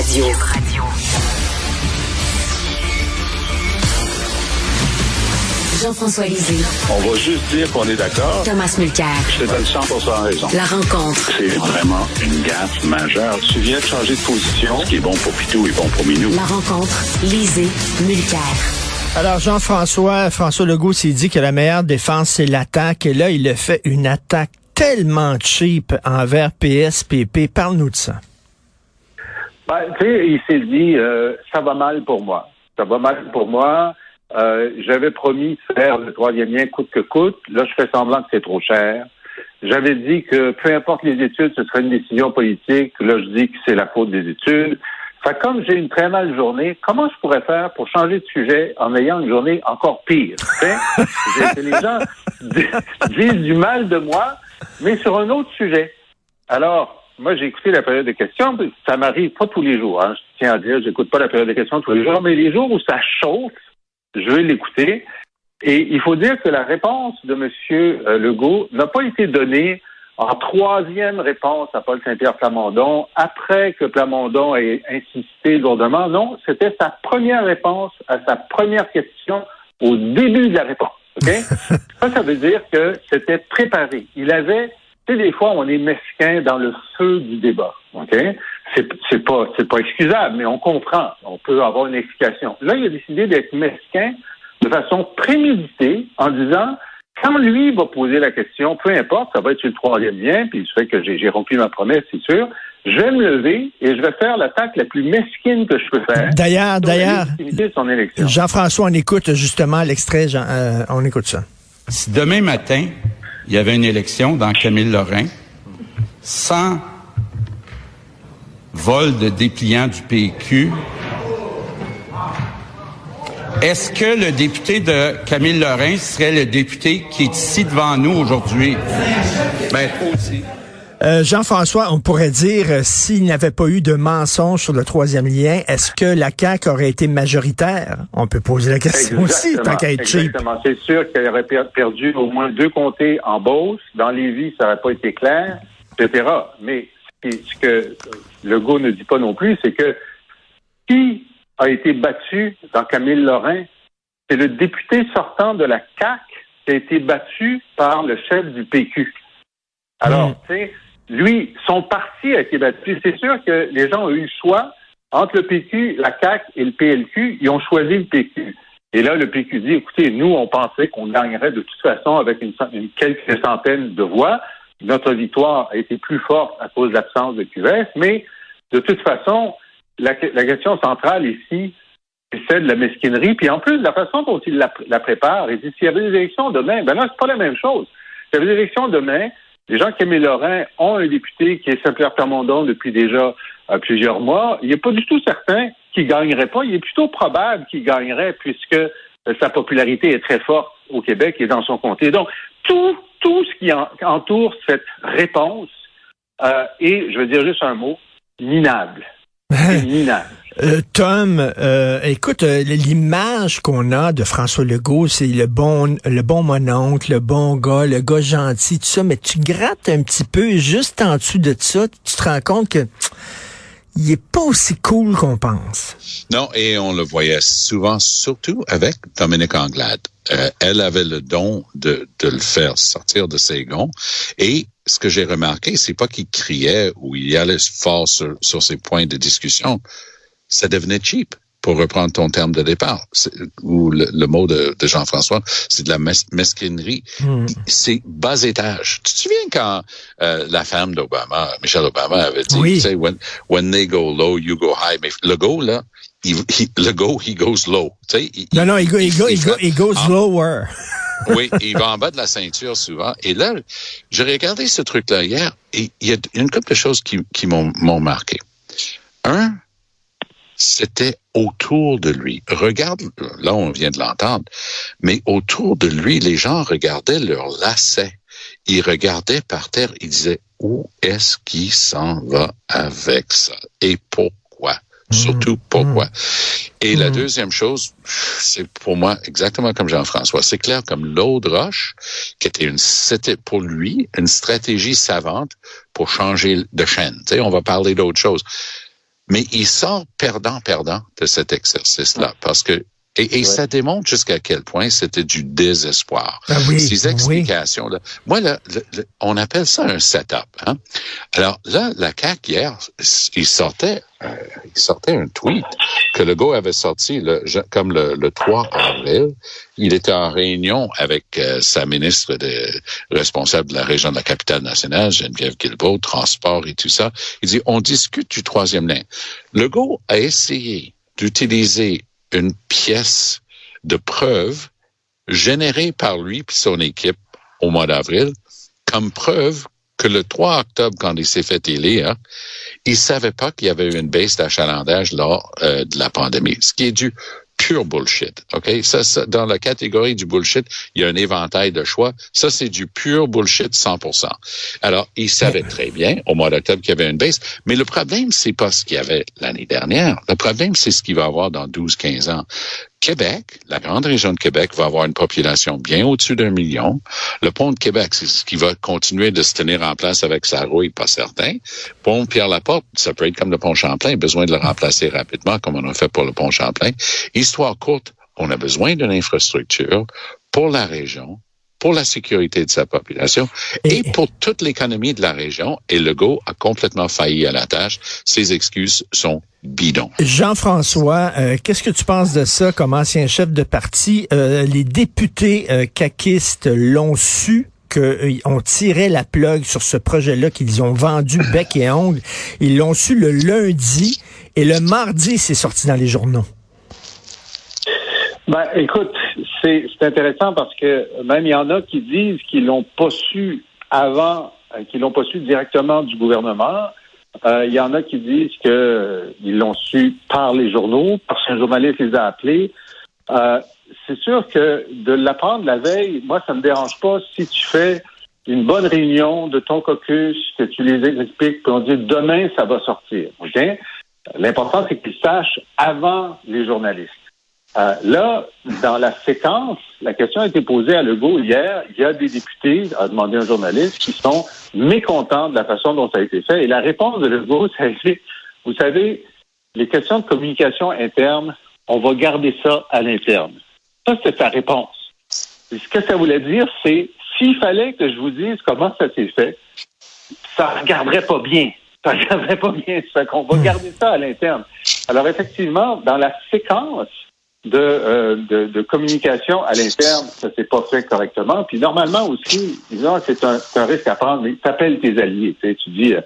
Radio. Jean-François Lisée. On va juste dire qu'on est d'accord. Thomas Mulcair. Je te donne 100 raison. La rencontre. C'est vraiment une gaffe majeure. Tu viens de changer de position. Ce qui est bon pour Pitou est bon pour Minou. La rencontre. Lisée. Mulcair. Alors, Jean-François, François Legault s'est dit que la meilleure défense, c'est l'attaque. Et là, il a fait une attaque tellement cheap envers PSPP. Parle-nous de ça. Ben, tu sais, il s'est dit, euh, ça va mal pour moi. Ça va mal pour moi. Euh, J'avais promis de faire le troisième lien coûte que coûte. Là, je fais semblant que c'est trop cher. J'avais dit que peu importe les études, ce serait une décision politique. Là, je dis que c'est la faute des études. Fait comme j'ai une très mauvaise journée, comment je pourrais faire pour changer de sujet en ayant une journée encore pire? les gens disent du mal de moi, mais sur un autre sujet. Alors, moi, j'ai écouté la période de questions. Ça m'arrive pas tous les jours. Hein. Je tiens à dire, j'écoute pas la période de questions tous les jours, mais les jours où ça chauffe, je vais l'écouter. Et il faut dire que la réponse de M. Euh, Legault n'a pas été donnée en troisième réponse à Paul Saint-Pierre Plamondon, après que Plamondon ait insisté lourdement. Non, c'était sa première réponse à sa première question au début de la réponse. ça, ça veut dire que c'était préparé. Il avait, tu sais, des fois, on est mesquin dans le feu du débat. OK? C'est, c'est pas, c'est pas excusable, mais on comprend. On peut avoir une explication. Là, il a décidé d'être mesquin de façon préméditée en disant, quand lui va poser la question, peu importe, ça va être sur le troisième lien, puis je sais que j'ai, j'ai rempli ma promesse, c'est sûr, je vais me lever et je vais faire l'attaque la plus mesquine que je peux faire. D'ailleurs, d'ailleurs, Jean-François, on écoute justement l'extrait, euh, on écoute ça. Si demain matin, il y avait une élection dans Camille Lorrain, sans vol de dépliants du PQ, est-ce que le député de Camille Lorrain serait le député qui est ici devant nous aujourd'hui? Ben, aussi. Euh, Jean-François, on pourrait dire, euh, s'il n'y avait pas eu de mensonge sur le troisième lien, est-ce que la CAQ aurait été majoritaire? On peut poser la question aussi, tant qu'à être. Exactement. C'est sûr qu'elle aurait perdu au moins deux comtés en Beauce. Dans les vies, ça n'aurait pas été clair, etc. Mais ce que Legault ne dit pas non plus, c'est que qui a été battu dans Camille Lorrain, c'est le député sortant de la CAQ qui a été battu par le chef du PQ. Alors, hmm. tu sais, lui, son parti a été battu. C'est sûr que les gens ont eu le choix entre le PQ, la CAQ et le PLQ. Ils ont choisi le PQ. Et là, le PQ dit, écoutez, nous, on pensait qu'on gagnerait de toute façon avec une, quelques centaines de voix. Notre victoire a été plus forte à cause de l'absence de QS, mais de toute façon, la, question centrale ici, c'est celle de la mesquinerie. Puis en plus, la façon dont il la, la prépare, il s'il y avait des élections demain, ben là, c'est pas la même chose. S'il y avait des élections demain, les gens qui Lorrain ont un député qui est Saint-Pierre Plamondon depuis déjà euh, plusieurs mois. Il n'est pas du tout certain qu'il gagnerait pas. Il est plutôt probable qu'il gagnerait puisque euh, sa popularité est très forte au Québec et dans son comté. Donc, tout, tout ce qui entoure cette réponse euh, est, je veux dire juste un mot, minable. minable. Euh, Tom, euh, écoute, euh, l'image qu'on a de François Legault, c'est le bon, le bon mononcle, le bon gars, le gars gentil, tout ça. Mais tu grattes un petit peu, juste en dessous de ça, tu te rends compte que il est pas aussi cool qu'on pense. Non, et on le voyait souvent, surtout avec Dominique Anglade. elle avait le don de, de le faire sortir de ses gonds. Et ce que j'ai remarqué, c'est pas qu'il criait ou il allait fort sur, sur ses points de discussion ça devenait cheap pour reprendre ton terme de départ, ou le, mot de, Jean-François, c'est de la mesquinerie. Hmm. C'est bas étage. Tu te souviens quand euh, la femme d'Obama, Michelle Obama, avait dit, oui. when, when they go low, you go high. Mais le go, là, le go, he goes low. non, non, il, go, il, go, il, goes lower. oui, il va en bas de la ceinture souvent. Et là, j'ai regardé ce truc-là hier, et il y a une couple de choses qui, qui m'ont marqué. Un, c'était autour de lui. Regarde, là on vient de l'entendre, mais autour de lui, les gens regardaient leur lacet. Ils regardaient par terre, ils disaient, où est-ce qu'il s'en va avec ça? Et pourquoi? Mmh. Surtout pourquoi? Mmh. Et la mmh. deuxième chose, c'est pour moi exactement comme Jean-François. C'est clair comme l'eau de roche, qui était une, c'était pour lui une stratégie savante pour changer de chaîne. Tu sais, on va parler d'autre chose. Mais il sort perdant-perdant de cet exercice-là parce que et, et ça démontre jusqu'à quel point c'était du désespoir. Ah oui, Ces oui. explications-là. Moi, là, le- le- on appelle ça un setup. Hein? Alors là, la CAQ, hier, il sortait, euh, il sortait un tweet que le gars avait sorti le, comme le, le 3 avril. Il était en réunion avec euh, sa ministre de, responsable de la région de la capitale nationale, Geneviève Guilbeault, transport et tout ça. Il dit, on discute du troisième lien. Legault a essayé d'utiliser une pièce de preuve générée par lui et son équipe au mois d'avril comme preuve que le 3 octobre, quand il s'est fait élire, il savait pas qu'il y avait eu une baisse d'achalandage lors euh, de la pandémie, ce qui est du pure bullshit. OK? Ça, ça, dans la catégorie du bullshit, il y a un éventail de choix. Ça, c'est du pure bullshit 100%. Alors, il savait très bien au mois d'octobre qu'il y avait une baisse, mais le problème, c'est pas ce qu'il y avait l'année dernière. Le problème, c'est ce qu'il va y avoir dans 12-15 ans. Québec, la grande région de Québec, va avoir une population bien au-dessus d'un million. Le pont de Québec, c'est ce qui va continuer de se tenir en place avec sa rouille, pas certain. Pont Pierre-Laporte, ça peut être comme le pont Champlain, besoin de le remplacer rapidement, comme on a fait pour le pont Champlain. Histoire courte, on a besoin d'une infrastructure pour la région, pour la sécurité de sa population et, Et- pour toute l'économie de la région. Et Legault a complètement failli à la tâche. Ses excuses sont bidons. Jean-François, euh, qu'est-ce que tu penses de ça comme ancien chef de parti? Euh, les députés euh, caquistes l'ont su qu'on tirait la plug sur ce projet-là qu'ils ont vendu bec et ongle. Ils l'ont su le lundi et le mardi, c'est sorti dans les journaux. Ben, écoute, c'est intéressant parce que même il y en a qui disent qu'ils l'ont pas su avant, euh, qu'ils l'ont pas su directement du gouvernement. Euh, il y en a qui disent que euh, ils l'ont su par les journaux, parce qu'un journaliste les a appelés. Euh, c'est sûr que de l'apprendre la veille, moi, ça me dérange pas si tu fais une bonne réunion de ton caucus, que tu les expliques, puis on dit demain, ça va sortir. OK? L'important, c'est qu'ils sachent avant les journalistes. Euh, là, dans la séquence, la question a été posée à Legault hier. Il y a des députés, a demandé un journaliste, qui sont mécontents de la façon dont ça a été fait. Et la réponse de Legault, ça a été, vous savez, les questions de communication interne, on va garder ça à l'interne. Ça, c'est sa réponse. Et ce que ça voulait dire, c'est s'il fallait que je vous dise comment ça s'est fait, ça regarderait pas bien. Ça regarderait pas bien. Ça qu'on va garder ça à l'interne. Alors, effectivement, dans la séquence de, euh, de, de communication à l'interne, ça s'est pas fait correctement. Puis normalement aussi, disons, c'est un, un risque à prendre, mais t'appelles tes alliés. Tu, sais, tu dis, euh,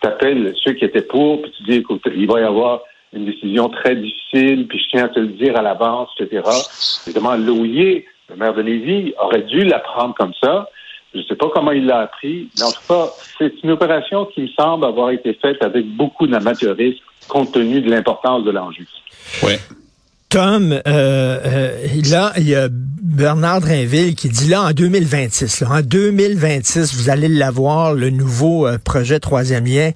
t'appelles ceux qui étaient pour, puis tu dis, écoute, il va y avoir une décision très difficile, puis je tiens à te le dire à l'avance, etc. Évidemment, Loyer, le maire de Lévis, aurait dû la prendre comme ça. Je ne sais pas comment il l'a appris, mais en tout cas, c'est une opération qui me semble avoir été faite avec beaucoup d'amateurisme, compte tenu de l'importance de l'enjeu. Oui. Tom, euh, euh, là, il y a Bernard Drinville qui dit là, en 2026, là, en 2026, vous allez l'avoir, le nouveau euh, projet troisième lien.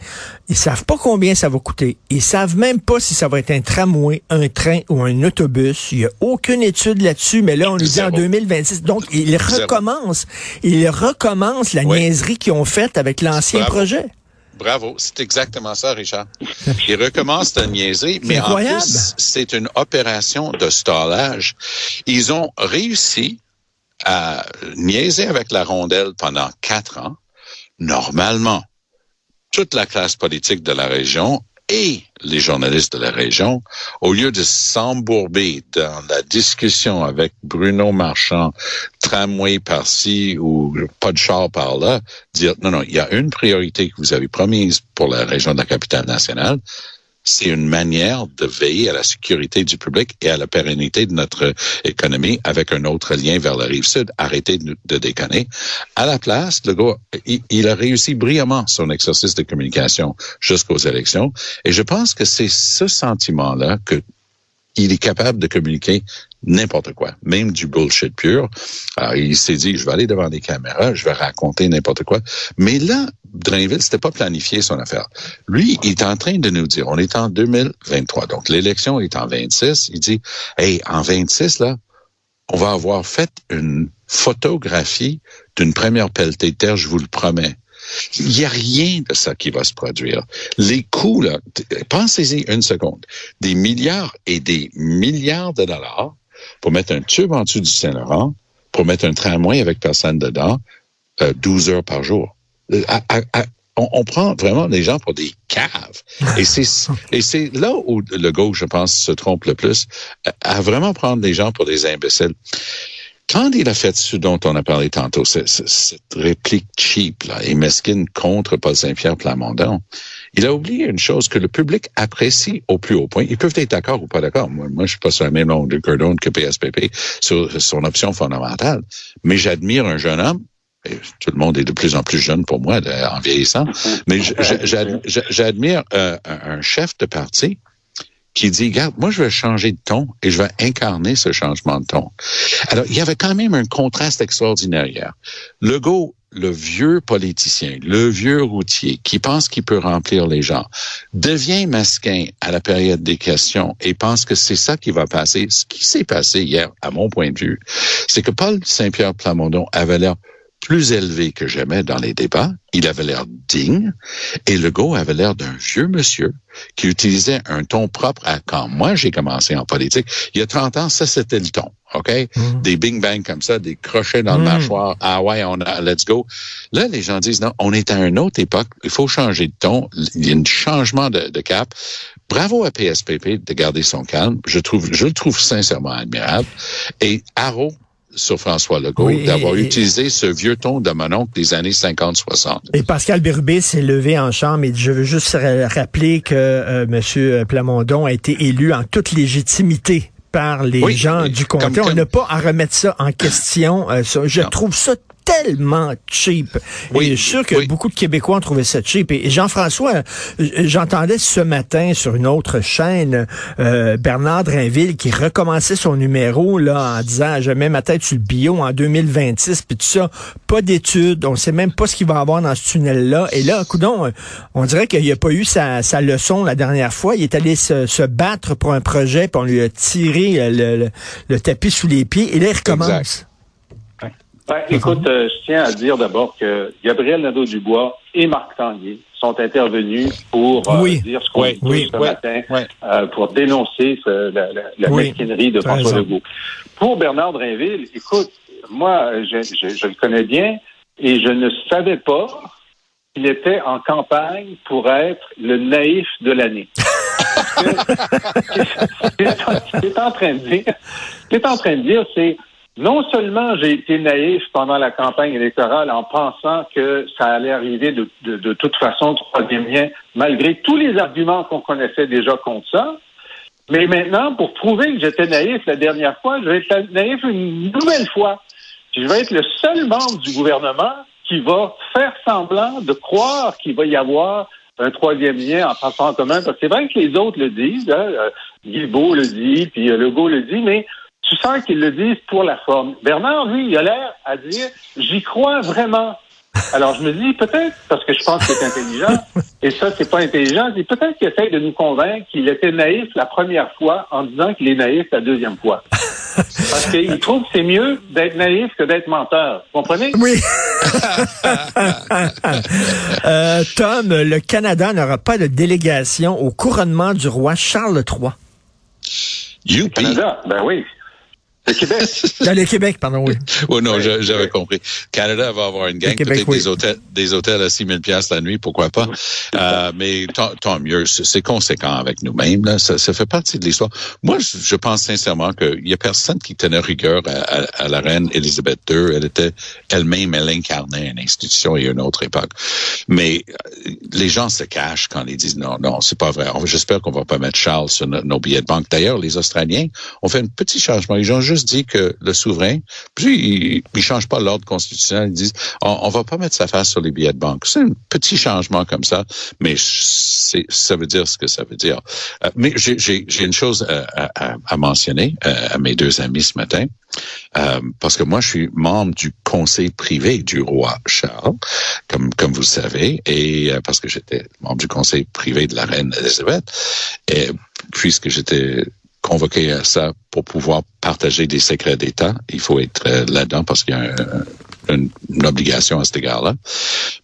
Ils savent pas combien ça va coûter. Ils savent même pas si ça va être un tramway, un train ou un autobus. Il y a aucune étude là-dessus, mais là, on nous dit en Zéro. 2026. Donc, ils recommencent. Ils recommencent la Oui. niaiserie qu'ils ont faite avec l'ancien projet. Bravo, c'est exactement ça, Richard. Ils recommencent à niaiser, mais en plus, c'est une opération de stallage. Ils ont réussi à niaiser avec la rondelle pendant quatre ans. Normalement, toute la classe politique de la région et les journalistes de la région, au lieu de s'embourber dans la discussion avec Bruno Marchand, tramway par-ci ou pas de char par-là, dire non, non, il y a une priorité que vous avez promise pour la région de la capitale nationale, c'est une manière de veiller à la sécurité du public et à la pérennité de notre économie avec un autre lien vers la rive sud. Arrêtez de, déconner. À la place, le gars, il a réussi brillamment son exercice de communication jusqu'aux élections. Et je pense que c'est ce sentiment-là que il est capable de communiquer n'importe quoi, même du bullshit pur. Alors, il s'est dit, je vais aller devant des caméras, je vais raconter n'importe quoi. Mais là, Drainville, c'était pas planifié son affaire. Lui, il est en train de nous dire, on est en 2023, donc l'élection est en 26. Il dit, hey, en 26, là, on va avoir fait une photographie d'une première pelletée de terre, je vous le promets. Il n'y a rien de ça qui va se produire. Les coûts, là, pensez-y une seconde. Des milliards et des milliards de dollars pour mettre un tube en dessous du Saint-Laurent, pour mettre un tramway avec personne dedans, euh, 12 heures par jour. Euh, à- à- à- on, on prend vraiment les gens pour des caves. Et c'est et c'est là où le gauche, je pense, se trompe le plus, à, à vraiment prendre les gens pour des imbéciles. Quand il a fait ce dont on a parlé tantôt, ce- ce- cette réplique cheap là, et mesquine contre Paul Saint-Pierre Plamondon, il a oublié une chose que le public apprécie au plus haut point. Ils peuvent être d'accord ou pas d'accord. Moi, moi, je suis pas sur la même longueur d'onde que PSPP sur son option fondamentale. Mais j'admire un jeune homme tout le monde est de plus en plus jeune pour moi de- en vieillissant, mais j'admire euh, un chef de parti qui dit, regarde, moi, je vais changer de ton et je vais incarner ce changement de ton. Alors, il y avait quand même un contraste extraordinaire hier. Legault, le vieux politicien, le vieux routier qui pense qu'il peut remplir les gens, devient masquin à la période des questions et pense que c'est ça qui va passer. Ce qui s'est passé hier, à mon point de vue, c'est que Paul Saint-Pierre Plamondon avait l'air plus élevé que jamais dans les débats. Il avait l'air digne et Legault avait l'air d'un vieux monsieur qui utilisait un ton propre à quand moi j'ai commencé en politique. Il y a 30 ans, ça c'était le ton, OK? Des bing-bang comme ça, des crochets dans le Mm. mâchoire. Ah ouais, on a, let's go. Là, les gens disent non, on est à une autre époque. Il faut changer de ton. Il y a un changement de, de cap. Bravo à PSPP de garder son calme. Je trouve, je le trouve sincèrement admirable. Et Haro sur François Legault Oui, d'avoir utilisé ce vieux ton de mon oncle des années 50-60. Et Pascal Bérubé s'est levé en chambre et je veux juste ra- rappeler que euh, M. Plamondon a été élu en toute légitimité par les Oui, gens du comme- comté. On comme- n'a pas à remettre ça en question. Euh, ça, je Non. trouve ça tellement cheap. Oui, et je suis sûr que oui. beaucoup de Québécois ont trouvé ça cheap. Et Jean-François, euh, j'entendais ce matin sur une autre chaîne euh, Bernard Drinville qui recommençait son numéro là en disant je mets ma tête sur le bio en 2026 puis tout ça, pas d'études, on sait même pas ce qu'il va y avoir dans ce tunnel là. Et là, coudon, euh, on dirait qu'il a pas eu sa, sa leçon la dernière fois. Il est allé se, se battre pour un projet, puis on lui a tiré le, le- le tapis sous les pieds. Et là, il recommence. Exact. Ben, écoute, euh, je tiens à dire d'abord que Gabriel Nadeau-Dubois et Marc Tanguay sont intervenus pour euh, Oui. dire ce qu'on Oui, oui, ce oui, matin, oui. euh, pour dénoncer ce- la, la, la Oui, mesquinerie de François raison. Legault. Pour Bernard Drinville, écoute, moi, je, je, je le connais bien et je ne savais pas qu'il était en campagne pour être le naïf de l'année. Parce que Ce qu'il est en train de dire, ce qu'il est en train de dire, c'est non seulement j'ai été naïf pendant la campagne électorale en pensant que ça allait arriver de, toute façon, troisième lien, malgré tous les arguments qu'on connaissait déjà contre ça, mais maintenant, pour prouver que j'étais naïf la dernière fois, je vais être naïf une nouvelle fois. Je vais être le seul membre du gouvernement qui va faire semblant de croire qu'il va y avoir un troisième lien en passant en commun, parce que c'est vrai que les autres le disent, hein, euh, le dit, puis euh, Legault le dit, mais tu sens qu'ils le disent pour la forme. Bernard, lui, il a l'air à dire, j'y crois vraiment. Alors je me dis, peut-être, parce que je pense qu'il est intelligent, et ça, c'est pas intelligent, c'est peut-être qu'il essaie de nous convaincre qu'il était naïf la première fois en disant qu'il est naïf la deuxième fois. Parce qu'il trouve que c'est mieux d'être naïf que d'être menteur. Vous comprenez? Oui. Euh, Tom, le Canada n'aura pas de délégation au couronnement du roi Charles III. Youpi! Canada, ben oui. Le Québec. Dans le Québec, pardon, oui. Oh non, j'avais compris. Canada va avoir une gang, peut-être oui. des hôtels, des hôtels à 6 000 piastres la nuit, pourquoi pas. Euh, mais tant, tant mieux, c'est conséquent avec nous-mêmes. là. Ça, ça fait partie de l'histoire. Moi, je, je pense sincèrement qu'il y a personne qui tenait rigueur à, à- à la reine Elisabeth II. Elle était elle-même, elle incarnait une institution et une autre époque. Mais euh, les gens se cachent quand ils disent non, non, c'est pas vrai. J'espère qu'on va pas mettre Charles sur no- nos billets de banque. D'ailleurs, les Australiens ont fait un petit changement. Ils ont juste dit que le souverain, puis ils, ils changent pas l'ordre constitutionnel. Ils disent on, on va pas mettre sa face sur les billets de banque. C'est un petit changement comme ça, mais ça veut dire ce que ça veut dire. Euh, mais j'ai, une chose euh, à, mentionner euh, à mes deux amis ce matin. Parce que moi, je suis membre du conseil privé du roi Charles, comme comme vous le savez, et parce que j'étais membre du conseil privé de la reine Elisabeth, et puisque j'étais convoqué à ça pour pouvoir partager des secrets d'État, il faut être euh, là-dedans parce qu'il y a un- une, une obligation à cet égard-là.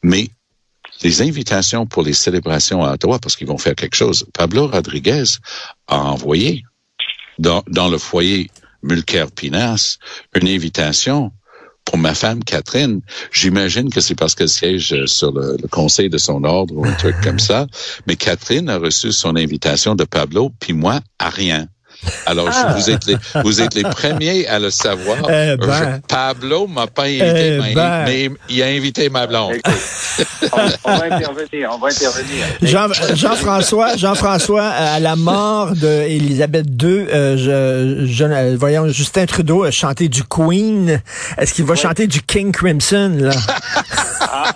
Mais les invitations pour les célébrations à Ottawa, parce qu'ils vont faire quelque chose. Pablo Rodriguez a envoyé dans, dans le foyer Mulcair-Pinas une invitation pour ma femme Catherine. J'imagine que c'est parce qu'elle siège sur le, le, conseil de son ordre ou un truc comme ça. Mais Catherine a reçu son invitation de Pablo, puis moi, à rien. Alors, ah. vous, êtes les, vous êtes les premiers à le savoir. Eh ben. Pablo m'a pas invité, Eh mais, ben. mais il a invité ma blonde. on, on va intervenir, on va intervenir. Jean, Jean-François, Jean-François, à la mort d'Élisabeth II, euh, je, je, euh, voyons, Justin Trudeau a chanté du Queen. Est-ce qu'il va Ouais. chanter du King Crimson, là? Ah,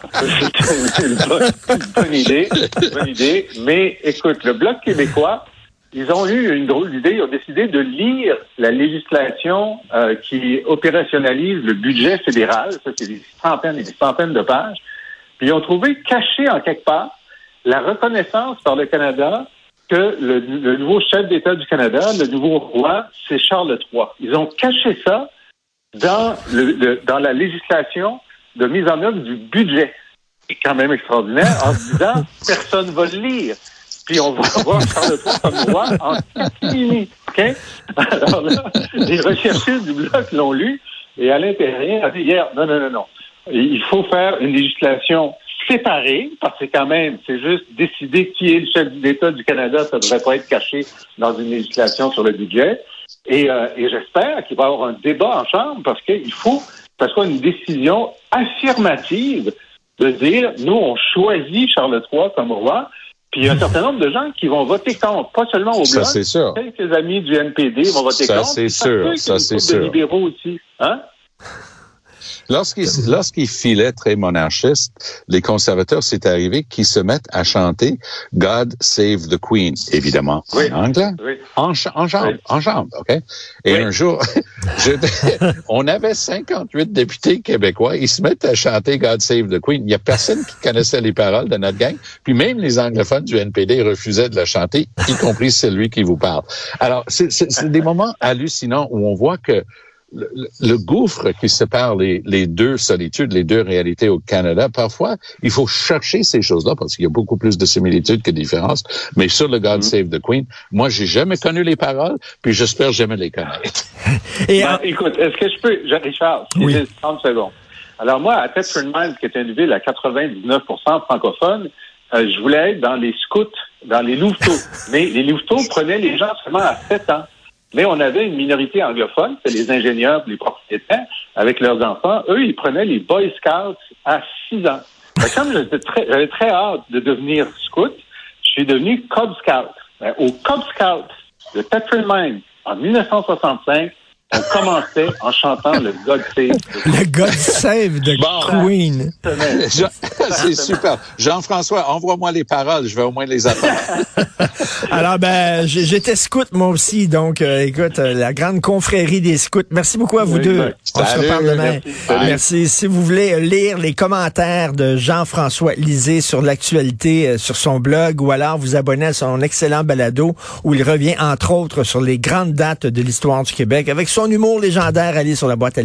c'est une bonne, une bonne idée, une bonne idée. Mais écoute, le Bloc québécois, ils ont eu une drôle d'idée. Ils ont décidé de lire la législation euh, qui opérationnalise le budget fédéral. Ça, c'est des centaines et des centaines de pages. Puis ils ont trouvé caché en quelque part la reconnaissance par le Canada que le, le nouveau chef d'État du Canada, le nouveau roi, c'est Charles III. Ils ont caché ça dans, le, le- dans la législation de mise en œuvre du budget. C'est quand même extraordinaire en disant personne va le lire. Puis on va avoir Charles III comme roi en catimini. OK? Alors là, les recherchistes du Bloc l'ont lu et à l'intérieur, a dit hier, non, non, non, non. Il faut faire une législation séparée, parce que quand même, c'est juste décider qui est le chef d'État du Canada, ça ne devrait pas être caché dans une législation sur le budget. Et, euh, et j'espère qu'il va y avoir un débat en Chambre parce qu'il faut que ce soit une décision affirmative de dire nous, on choisit Charles III comme roi. Puis il y a un certain nombre de gens qui vont voter contre, pas seulement au Ça, Bloc. c'est sûr. Quelques amis du NPD vont voter Ça, contre. c'est Ça sûr. se peut Ça, c'est sûr. libéraux aussi. Hein? Lorsqu'il lorsqu'il filait très monarchiste, les conservateurs, c'est arrivé qu'ils se mettent à chanter God Save the Queen, évidemment Oui. en anglais, Oui. en, en Oui. en chambre, OK? Et un jour, je- on avait 58 députés québécois, ils se mettent à chanter God Save the Queen. Il y a personne qui connaissait les paroles de notre gang, puis même les anglophones du NPD refusaient de la chanter, y compris celui qui vous parle. Alors, c'est des moments hallucinants où on voit que le, le- le gouffre qui sépare les, les deux solitudes, les deux réalités au Canada, parfois, il faut chercher ces choses-là parce qu'il y a beaucoup plus de similitudes que de différences. Mais sur le God Save the Queen, moi, j'ai jamais connu les paroles, puis j'espère jamais les connaître. Et, Ben, en- écoute, est-ce que je peux, je- Richard, si Oui. j'ai 30 secondes. Alors moi, à Thetford Mines, qui est une ville à 99% francophone, euh, je voulais être dans les scouts, dans les louveteaux. Mais les louveteaux prenaient les gens seulement à 7 ans. Mais on avait une minorité anglophone, c'est les ingénieurs, les propriétaires, avec leurs enfants. Eux, ils prenaient les Boy Scouts à 6 ans. Comme j'étais très- j'avais très hâte de devenir scout, je suis devenu Cub Scout. Ben, au Cub Scout de Mines, en 1965, on commençait en chantant le God Save the le God Save the Bon. Queen. C'est super. Jean-François, envoie-moi les paroles, je vais au moins les apprendre. Alors, ben, j'étais scout, moi aussi. Donc, euh, écoute, euh, la grande confrérie des scouts. Merci beaucoup à vous Oui, deux. ben, On se reparle demain. merci. Si vous voulez euh, lire les commentaires de Jean-François Lisée sur l'actualité euh, sur son blog ou alors vous abonner à son excellent balado où il revient, entre autres, sur les grandes dates de l'histoire du Québec avec son humour légendaire. Allez sur la boîte